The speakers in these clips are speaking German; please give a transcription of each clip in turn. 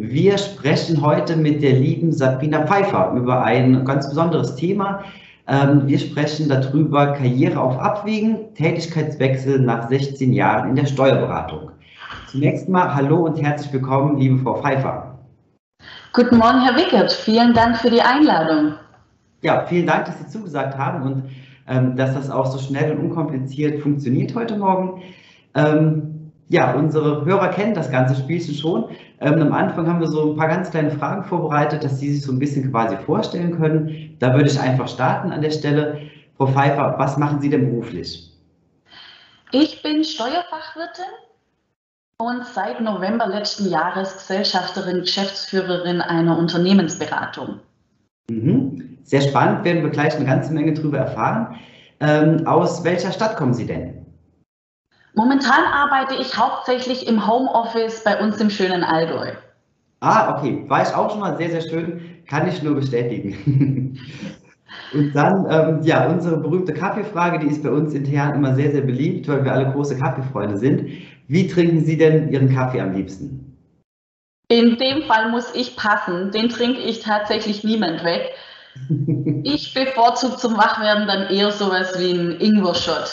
Wir sprechen heute mit der lieben Sabrina Pfeiffer über ein ganz besonderes Thema. Ähm, wir sprechen darüber Karriere auf Abwägen, Tätigkeitswechsel nach 16 Jahren in der Steuerberatung. Zunächst mal hallo und herzlich willkommen, liebe Frau Pfeiffer. Guten Morgen, Herr Wickert. Vielen Dank für die Einladung. Ja, vielen Dank, dass Sie zugesagt haben und ähm, dass das auch so schnell und unkompliziert funktioniert heute Morgen. Ähm, ja, unsere Hörer kennen das ganze Spielchen schon. Ähm, am Anfang haben wir so ein paar ganz kleine Fragen vorbereitet, dass Sie sich so ein bisschen quasi vorstellen können. Da würde ich einfach starten an der Stelle. Frau Pfeiffer, was machen Sie denn beruflich? Ich bin Steuerfachwirtin und seit November letzten Jahres Gesellschafterin, Geschäftsführerin einer Unternehmensberatung. Mhm. Sehr spannend, werden wir gleich eine ganze Menge darüber erfahren. Ähm, aus welcher Stadt kommen Sie denn? Momentan arbeite ich hauptsächlich im Homeoffice bei uns im schönen Allgäu. Ah, okay. War ich auch schon mal sehr, sehr schön. Kann ich nur bestätigen. Und dann, ähm, ja, unsere berühmte Kaffeefrage, die ist bei uns intern immer sehr, sehr beliebt, weil wir alle große Kaffeefreunde sind. Wie trinken Sie denn Ihren Kaffee am liebsten? In dem Fall muss ich passen. Den trinke ich tatsächlich niemand weg. Ich bevorzuge zum Wachwerden dann eher sowas wie ein Ingwer-Shot.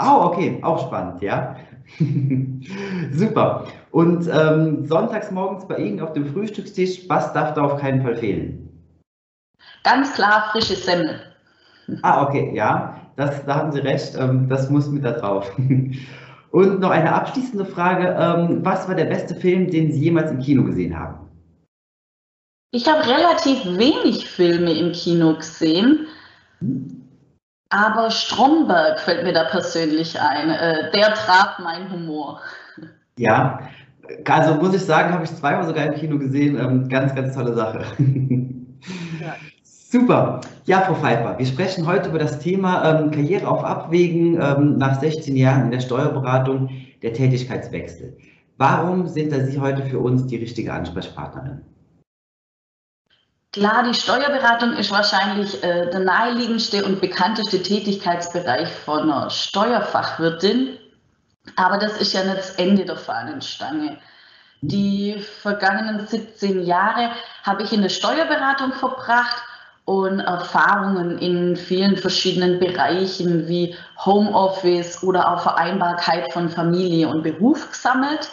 Oh, okay, auch spannend, ja. Super. Und ähm, sonntags morgens bei Ihnen auf dem Frühstückstisch, was darf da auf keinen Fall fehlen? Ganz klar frische Semmel. Ah, okay, ja, das, da haben Sie recht, ähm, das muss mit da drauf. Und noch eine abschließende Frage. Ähm, was war der beste Film, den Sie jemals im Kino gesehen haben? Ich habe relativ wenig Filme im Kino gesehen, aber Stromberg fällt mir da persönlich ein. Äh, der traf meinen Humor. Ja, also muss ich sagen, habe ich zweimal sogar im Kino gesehen. Ähm, ganz, ganz tolle Sache. Ja. Super. Ja, Frau Pfeiffer, wir sprechen heute über das Thema ähm, Karriere auf Abwägen ähm, nach 16 Jahren in der Steuerberatung, der Tätigkeitswechsel. Warum sind da Sie heute für uns die richtige Ansprechpartnerin? Klar, die Steuerberatung ist wahrscheinlich äh, der naheliegendste und bekannteste Tätigkeitsbereich von einer Steuerfachwirtin. Aber das ist ja nicht das Ende der Fahnenstange. Die vergangenen 17 Jahre habe ich in der Steuerberatung verbracht und Erfahrungen in vielen verschiedenen Bereichen wie Homeoffice oder auch Vereinbarkeit von Familie und Beruf gesammelt.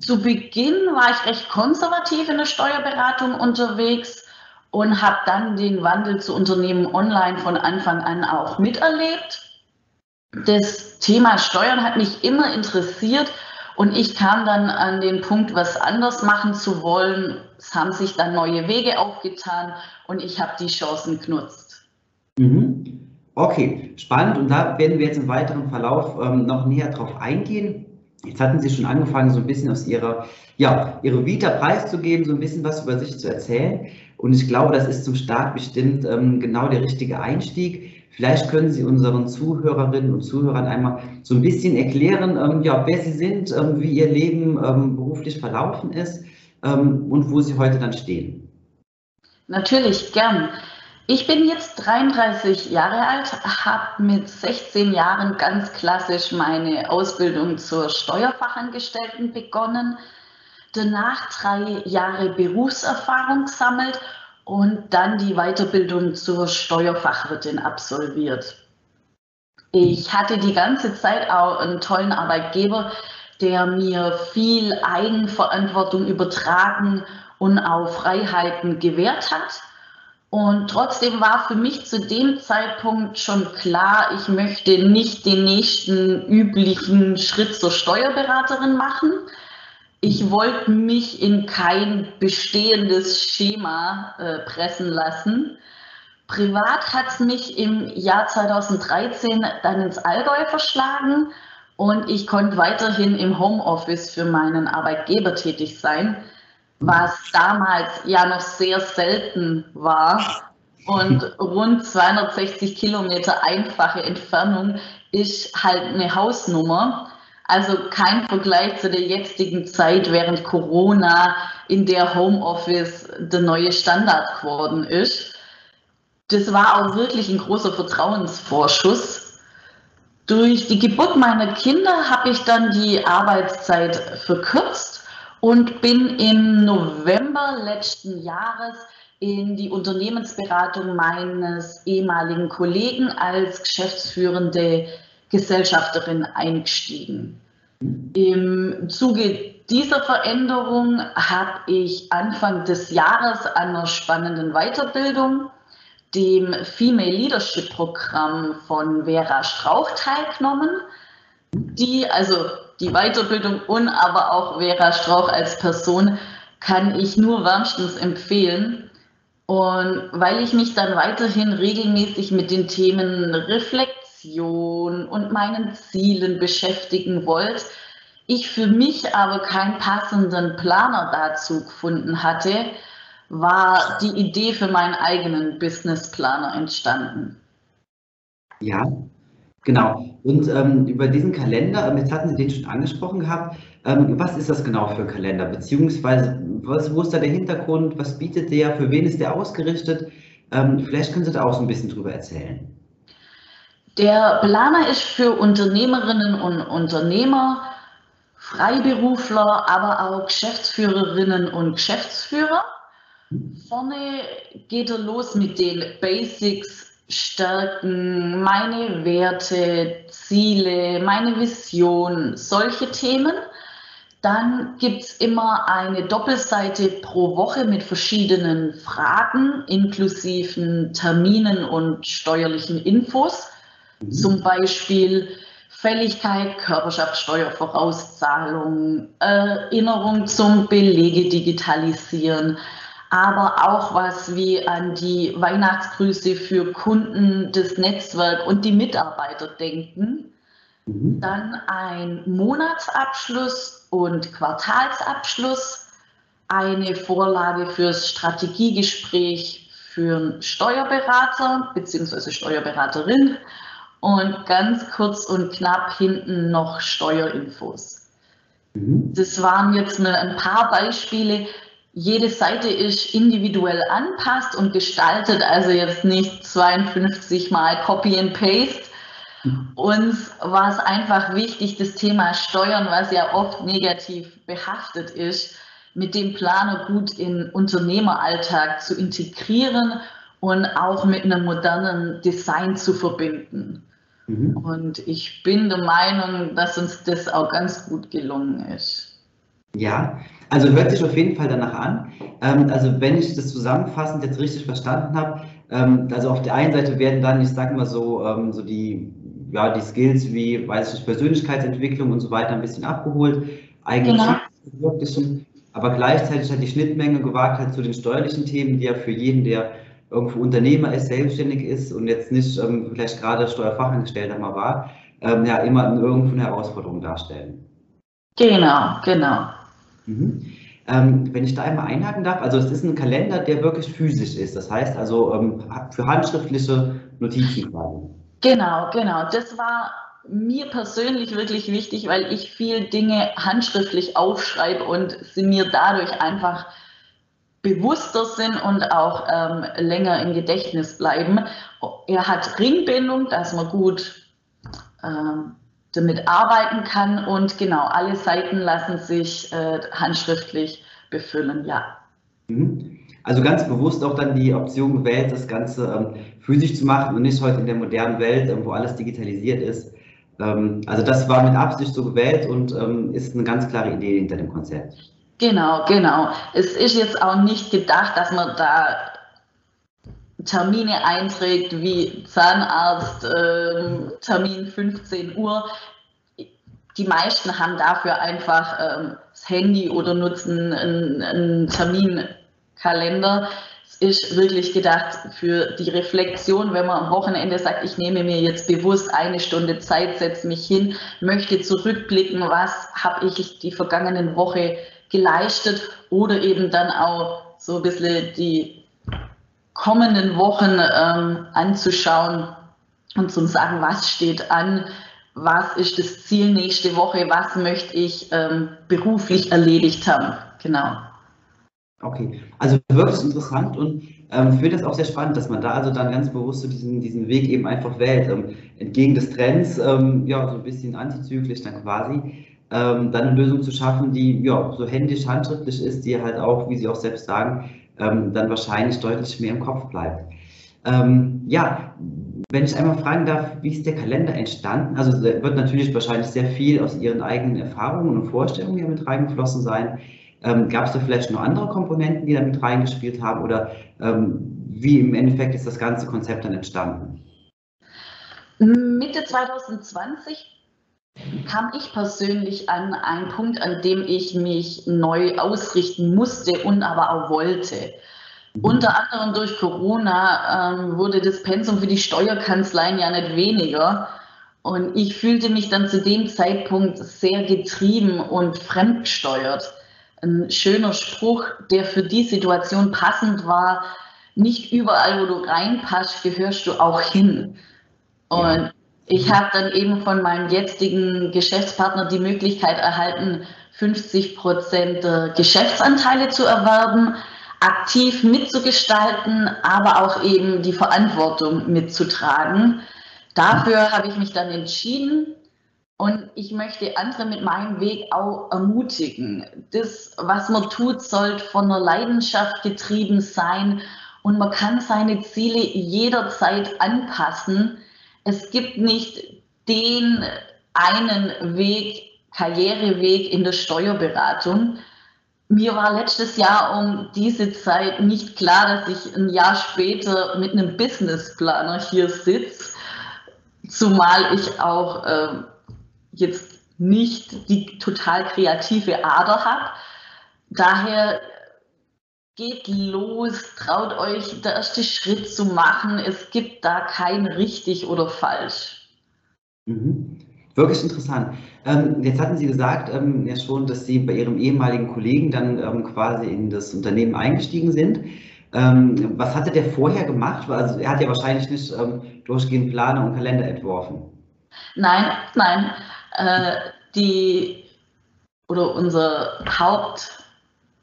Zu Beginn war ich recht konservativ in der Steuerberatung unterwegs und habe dann den Wandel zu Unternehmen online von Anfang an auch miterlebt. Das Thema Steuern hat mich immer interessiert und ich kam dann an den Punkt, was anders machen zu wollen. Es haben sich dann neue Wege aufgetan und ich habe die Chancen genutzt. Mhm. Okay, spannend. Und da werden wir jetzt im weiteren Verlauf ähm, noch näher drauf eingehen. Jetzt hatten Sie schon angefangen, so ein bisschen aus Ihrer, ja, Ihre Vita preiszugeben, so ein bisschen was über sich zu erzählen. Und ich glaube, das ist zum Start bestimmt ähm, genau der richtige Einstieg. Vielleicht können Sie unseren Zuhörerinnen und Zuhörern einmal so ein bisschen erklären, ähm, ja, wer Sie sind, ähm, wie Ihr Leben ähm, beruflich verlaufen ist ähm, und wo Sie heute dann stehen. Natürlich, gern. Ich bin jetzt 33 Jahre alt, habe mit 16 Jahren ganz klassisch meine Ausbildung zur Steuerfachangestellten begonnen, danach drei Jahre Berufserfahrung gesammelt und dann die Weiterbildung zur Steuerfachwirtin absolviert. Ich hatte die ganze Zeit auch einen tollen Arbeitgeber, der mir viel Eigenverantwortung übertragen und auch Freiheiten gewährt hat. Und trotzdem war für mich zu dem Zeitpunkt schon klar, ich möchte nicht den nächsten üblichen Schritt zur Steuerberaterin machen, ich wollte mich in kein bestehendes Schema äh, pressen lassen. Privat hat es mich im Jahr 2013 dann ins Allgäu verschlagen und ich konnte weiterhin im Homeoffice für meinen Arbeitgeber tätig sein, was damals ja noch sehr selten war. Und rund 260 Kilometer einfache Entfernung ist halt eine Hausnummer. Also kein Vergleich zu der jetzigen Zeit während Corona, in der Homeoffice der neue Standard geworden ist. Das war auch wirklich ein großer Vertrauensvorschuss. Durch die Geburt meiner Kinder habe ich dann die Arbeitszeit verkürzt und bin im November letzten Jahres in die Unternehmensberatung meines ehemaligen Kollegen als geschäftsführende Gesellschafterin eingestiegen. Im Zuge dieser Veränderung habe ich Anfang des Jahres an einer spannenden Weiterbildung, dem Female Leadership Programm von Vera Strauch teilgenommen, die, also die Weiterbildung und aber auch Vera Strauch als Person kann ich nur wärmstens empfehlen. Und weil ich mich dann weiterhin regelmäßig mit den Themen Reflexion und meinen Zielen beschäftigen wollte, ich für mich aber keinen passenden Planer dazu gefunden hatte, war die Idee für meinen eigenen Businessplaner entstanden. Ja, genau. Und ähm, über diesen Kalender, ähm, jetzt hatten Sie den schon angesprochen gehabt, ähm, was ist das genau für ein Kalender? Beziehungsweise, was, wo ist da der Hintergrund? Was bietet der? Für wen ist der ausgerichtet? Ähm, vielleicht können Sie da auch so ein bisschen drüber erzählen. Der Planer ist für Unternehmerinnen und Unternehmer, Freiberufler, aber auch Geschäftsführerinnen und Geschäftsführer. Vorne geht er los mit den Basics, Stärken, meine Werte, Ziele, meine Vision, solche Themen. Dann gibt es immer eine Doppelseite pro Woche mit verschiedenen Fragen, inklusiven Terminen und steuerlichen Infos. Mhm. Zum Beispiel Fälligkeit, Körperschaftssteuervorauszahlung, Erinnerung zum Belege digitalisieren, aber auch was wie an die Weihnachtsgrüße für Kunden, das Netzwerk und die Mitarbeiter denken. Mhm. Dann ein Monatsabschluss und Quartalsabschluss, eine Vorlage fürs Strategiegespräch für einen Steuerberater bzw. Steuerberaterin und ganz kurz und knapp hinten noch Steuerinfos. Mhm. Das waren jetzt mal ein paar Beispiele. Jede Seite ist individuell anpasst und gestaltet, also jetzt nicht 52 mal Copy and Paste, uns war es einfach wichtig, das Thema Steuern, was ja oft negativ behaftet ist, mit dem Planer gut in Unternehmeralltag zu integrieren und auch mit einem modernen Design zu verbinden. Mhm. Und ich bin der Meinung, dass uns das auch ganz gut gelungen ist. Ja, also hört sich auf jeden Fall danach an. Ähm, also wenn ich das zusammenfassend jetzt richtig verstanden habe, ähm, also auf der einen Seite werden dann, ich sage mal so, ähm, so die ja, die Skills wie, weiß ich Persönlichkeitsentwicklung und so weiter ein bisschen abgeholt, eigene genau. aber gleichzeitig hat die Schnittmenge gewagt halt zu den steuerlichen Themen, die ja für jeden, der irgendwo Unternehmer ist, selbstständig ist und jetzt nicht ähm, vielleicht gerade Steuerfachangestellter mal war, ähm, ja immer irgendwo eine Herausforderung darstellen. Genau, genau. Mhm. Ähm, wenn ich da einmal einhaken darf, also es ist ein Kalender, der wirklich physisch ist, das heißt also ähm, für handschriftliche Notizen quasi. Genau, genau. Das war mir persönlich wirklich wichtig, weil ich viel Dinge handschriftlich aufschreibe und sie mir dadurch einfach bewusster sind und auch ähm, länger im Gedächtnis bleiben. Er hat Ringbindung, dass man gut ähm, damit arbeiten kann und genau, alle Seiten lassen sich äh, handschriftlich befüllen, ja. Mhm. Also ganz bewusst auch dann die Option gewählt, das Ganze ähm, physisch zu machen und nicht heute in der modernen Welt, ähm, wo alles digitalisiert ist. Ähm, also das war mit Absicht so gewählt und ähm, ist eine ganz klare Idee hinter dem Konzept. Genau, genau. Es ist jetzt auch nicht gedacht, dass man da Termine einträgt wie Zahnarzt, ähm, Termin 15 Uhr. Die meisten haben dafür einfach ähm, das Handy oder nutzen einen, einen Terminkalender Es ist wirklich gedacht für die Reflexion, wenn man am Wochenende sagt, ich nehme mir jetzt bewusst eine Stunde Zeit, setze mich hin, möchte zurückblicken, was habe ich die vergangenen Woche geleistet oder eben dann auch so ein bisschen die kommenden Wochen ähm, anzuschauen und zu sagen, was steht an, was ist das Ziel nächste Woche, was möchte ich ähm, beruflich erledigt haben. Genau. Okay, also wirklich interessant und ähm, finde es auch sehr spannend, dass man da also dann ganz bewusst so diesen, diesen Weg eben einfach wählt, ähm, entgegen des Trends, ähm, ja, so ein bisschen antizyklisch dann quasi, ähm, dann eine Lösung zu schaffen, die ja so händisch, handschriftlich ist, die halt auch, wie Sie auch selbst sagen, ähm, dann wahrscheinlich deutlich mehr im Kopf bleibt. Ähm, ja, wenn ich einmal fragen darf, wie ist der Kalender entstanden? Also wird natürlich wahrscheinlich sehr viel aus Ihren eigenen Erfahrungen und Vorstellungen hier mit reingeflossen sein. Ähm, Gab es da vielleicht noch andere Komponenten, die da mit reingespielt haben? Oder ähm, wie im Endeffekt ist das ganze Konzept dann entstanden? Mitte 2020 kam ich persönlich an einen Punkt, an dem ich mich neu ausrichten musste und aber auch wollte. Unter anderem durch Corona ähm, wurde das Pensum für die Steuerkanzleien ja nicht weniger. Und ich fühlte mich dann zu dem Zeitpunkt sehr getrieben und fremdgesteuert. Ein schöner Spruch, der für die Situation passend war. Nicht überall, wo du reinpasst, gehörst du auch hin. Und ich habe dann eben von meinem jetzigen Geschäftspartner die Möglichkeit erhalten, 50 Prozent Geschäftsanteile zu erwerben aktiv mitzugestalten, aber auch eben die Verantwortung mitzutragen. Dafür habe ich mich dann entschieden und ich möchte andere mit meinem Weg auch ermutigen. Das, was man tut, sollte von einer Leidenschaft getrieben sein und man kann seine Ziele jederzeit anpassen. Es gibt nicht den einen Weg, Karriereweg in der Steuerberatung, mir war letztes Jahr um diese Zeit nicht klar, dass ich ein Jahr später mit einem Businessplaner hier sitze, zumal ich auch äh, jetzt nicht die total kreative Ader habe. Daher geht los, traut euch, der erste Schritt zu machen. Es gibt da kein richtig oder falsch. Mhm. Wirklich interessant. Ähm, jetzt hatten Sie gesagt ähm, ja schon, dass Sie bei Ihrem ehemaligen Kollegen dann ähm, quasi in das Unternehmen eingestiegen sind. Ähm, was hatte der vorher gemacht? Also er hat ja wahrscheinlich nicht ähm, durchgehend Planer und Kalender entworfen. Nein, nein. Äh, die oder unser Haupt,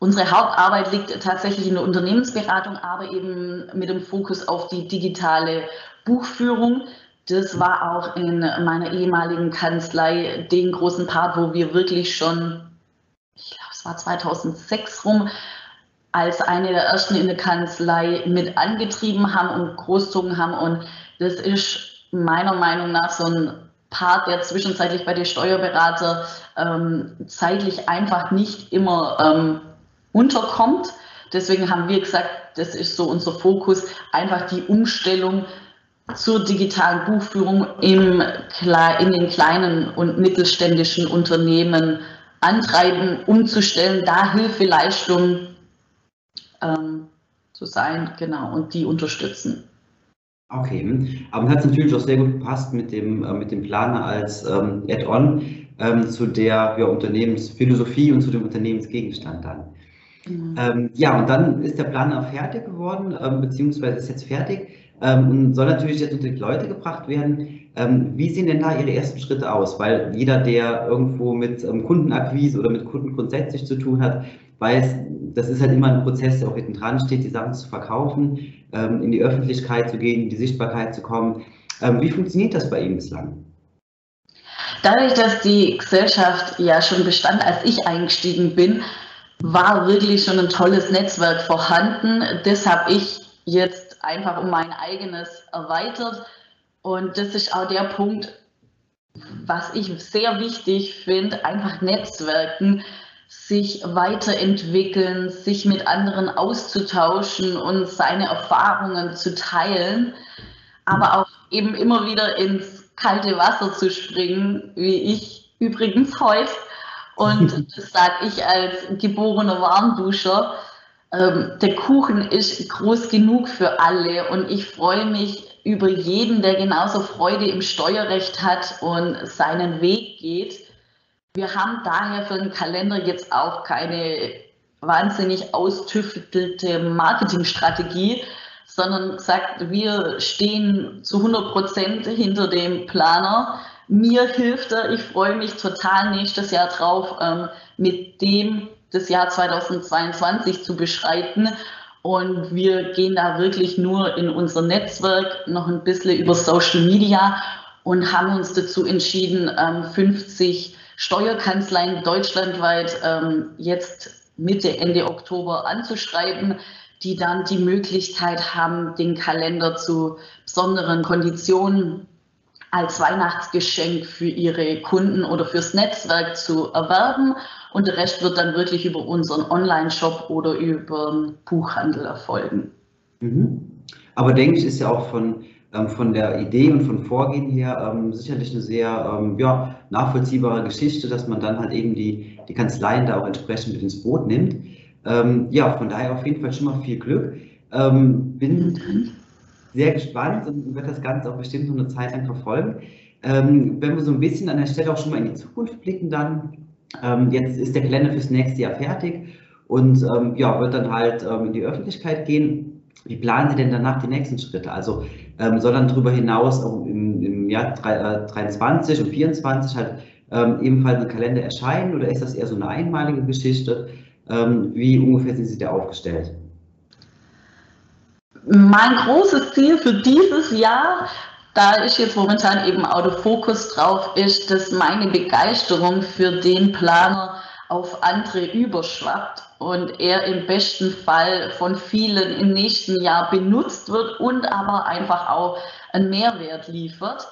unsere Hauptarbeit liegt tatsächlich in der Unternehmensberatung, aber eben mit dem Fokus auf die digitale Buchführung. Das war auch in meiner ehemaligen Kanzlei den großen Part, wo wir wirklich schon, ich glaube, es war 2006 rum, als eine der ersten in der Kanzlei mit angetrieben haben und großzogen haben. Und das ist meiner Meinung nach so ein Part, der zwischenzeitlich bei den Steuerberater ähm, zeitlich einfach nicht immer ähm, unterkommt. Deswegen haben wir gesagt, das ist so unser Fokus, einfach die Umstellung zur digitalen Buchführung im, in den kleinen und mittelständischen Unternehmen antreiben, umzustellen, da Hilfeleistung ähm, zu sein, genau, und die unterstützen. Okay, aber hat es natürlich auch sehr gut gepasst mit dem, äh, mit dem Planer als ähm, Add-on ähm, zu der ja, Unternehmensphilosophie und zu dem Unternehmensgegenstand dann. Mhm. Ähm, ja, und dann ist der Planer fertig geworden, ähm, beziehungsweise ist jetzt fertig ähm, und soll natürlich jetzt unter die Leute gebracht werden. Ähm, wie sehen denn da Ihre ersten Schritte aus? Weil jeder, der irgendwo mit ähm, Kundenakquise oder mit Kunden grundsätzlich zu tun hat, weiß, das ist halt immer ein Prozess, der auch hinten dran steht, die Sachen zu verkaufen, ähm, in die Öffentlichkeit zu gehen, in die Sichtbarkeit zu kommen. Wie funktioniert das bei Ihnen bislang? Dadurch, dass die Gesellschaft ja schon bestand, als ich eingestiegen bin, war wirklich schon ein tolles Netzwerk vorhanden. Das habe ich jetzt einfach um mein eigenes erweitert. Und das ist auch der Punkt, was ich sehr wichtig finde, einfach Netzwerken, sich weiterentwickeln, sich mit anderen auszutauschen und seine Erfahrungen zu teilen, aber auch eben immer wieder ins kalte Wasser zu springen, wie ich übrigens heute. Und das sage ich als geborener Warmduscher ähm, der Kuchen ist groß genug für alle und ich freue mich über jeden, der genauso Freude im Steuerrecht hat und seinen Weg geht. Wir haben daher für den Kalender jetzt auch keine wahnsinnig austüftelte Marketingstrategie, sondern sagt, wir stehen zu 100 Prozent hinter dem Planer. Mir hilft er, ich freue mich total nächstes Jahr drauf, ähm, mit dem das Jahr 2022 zu beschreiten. Und wir gehen da wirklich nur in unser Netzwerk noch ein bisschen über Social Media und haben uns dazu entschieden, 50 ähm, Steuerkanzleien deutschlandweit ähm, jetzt Mitte, Ende Oktober anzuschreiben, die dann die Möglichkeit haben, den Kalender zu besonderen Konditionen als Weihnachtsgeschenk für ihre Kunden oder fürs Netzwerk zu erwerben. Und der Rest wird dann wirklich über unseren Online-Shop oder über den Buchhandel erfolgen. Mhm. Aber denke ich, ist ja auch von, ähm, von der Idee und von Vorgehen her ähm, sicherlich eine sehr ähm, ja, nachvollziehbare Geschichte, dass man dann halt eben die, die Kanzleien da auch entsprechend mit ins Boot nimmt. Ähm, ja, von daher auf jeden Fall schon mal viel Glück. Ähm, bin sehr gespannt und werde das Ganze auch bestimmt noch eine Zeit lang verfolgen. Ähm, wenn wir so ein bisschen an der Stelle auch schon mal in die Zukunft blicken, dann ähm, jetzt ist der Kalender fürs nächste Jahr fertig und ähm, ja, wird dann halt ähm, in die Öffentlichkeit gehen. Wie planen Sie denn danach die nächsten Schritte? Also ähm, soll dann darüber hinaus auch im, im Jahr 2023 äh, und 2024 halt ähm, ebenfalls ein Kalender erscheinen oder ist das eher so eine einmalige Geschichte? wie ungefähr sind Sie da aufgestellt? Mein großes Ziel für dieses Jahr, da ist jetzt momentan eben Autofokus drauf, ist, dass meine Begeisterung für den Planer auf andere überschwappt und er im besten Fall von vielen im nächsten Jahr benutzt wird und aber einfach auch einen Mehrwert liefert.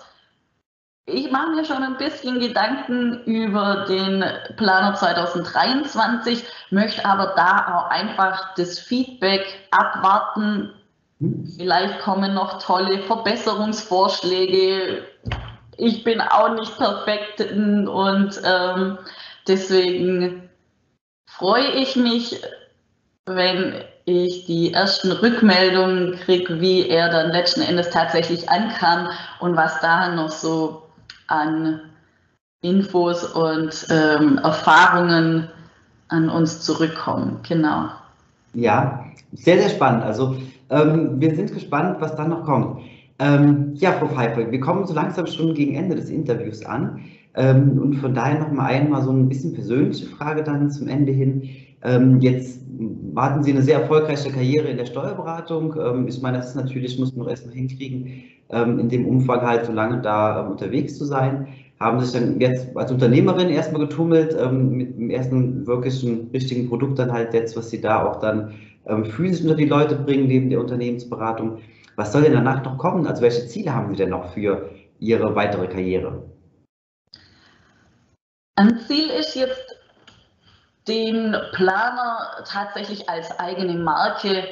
Ich mache mir schon ein bisschen Gedanken über den Planer 2023, möchte aber da auch einfach das Feedback abwarten, Vielleicht kommen noch tolle Verbesserungsvorschläge. Ich bin auch nicht perfekt und ähm, deswegen freue ich mich, wenn ich die ersten Rückmeldungen kriege, wie er dann letzten Endes tatsächlich ankam und was da noch so an Infos und ähm, Erfahrungen an uns zurückkommen. Genau. Ja, sehr, sehr spannend. Also ähm, wir sind gespannt, was dann noch kommt. Ähm, ja, Frau Pfeiffer, wir kommen so langsam schon gegen Ende des Interviews an. Ähm, und von daher noch mal einmal so ein bisschen persönliche Frage dann zum Ende hin. Ähm, jetzt warten Sie eine sehr erfolgreiche Karriere in der Steuerberatung. Ähm, ich meine, das ist natürlich, muss man noch erstmal hinkriegen, ähm, in dem Umfang halt so lange da unterwegs zu sein. Haben sich dann jetzt als Unternehmerin erstmal getummelt, mit dem ersten wirklichen richtigen Produkt dann halt jetzt, was Sie da auch dann ähm, physisch unter die Leute bringen neben der Unternehmensberatung. Was soll denn danach noch kommen? Also welche Ziele haben Sie denn noch für Ihre weitere Karriere? Ein Ziel ist jetzt, den Planer tatsächlich als eigene Marke,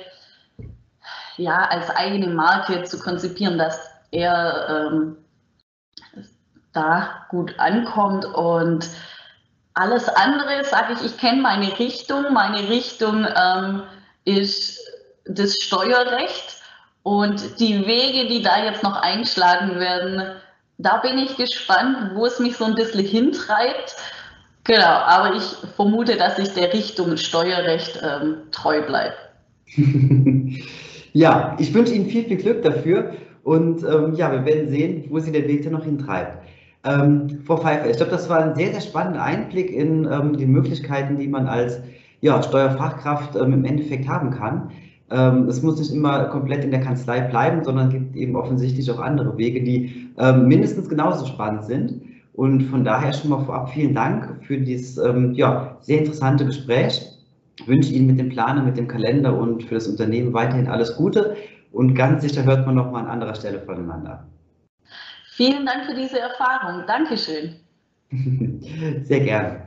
ja, als eigene Marke zu konzipieren, dass er ähm, da gut ankommt und alles andere, sage ich, ich kenne meine Richtung. Meine Richtung ähm, ist das Steuerrecht und die Wege, die da jetzt noch einschlagen werden, da bin ich gespannt, wo es mich so ein bisschen hintreibt. Genau, aber ich vermute, dass ich der Richtung Steuerrecht ähm, treu bleibe. ja, ich wünsche Ihnen viel, viel Glück dafür und ähm, ja, wir werden sehen, wo Sie der Weg dann noch hintreibt. Ähm, Frau Pfeiffer, ich glaube, das war ein sehr, sehr spannender Einblick in ähm, die Möglichkeiten, die man als ja, Steuerfachkraft ähm, im Endeffekt haben kann. Ähm, es muss nicht immer komplett in der Kanzlei bleiben, sondern gibt eben offensichtlich auch andere Wege, die ähm, mindestens genauso spannend sind. Und von daher schon mal vorab vielen Dank für dieses ähm, ja, sehr interessante Gespräch. Ich wünsche Ihnen mit dem Planer, mit dem Kalender und für das Unternehmen weiterhin alles Gute. Und ganz sicher hört man noch mal an anderer Stelle voneinander. Vielen Dank für diese Erfahrung. Dankeschön. Sehr gerne.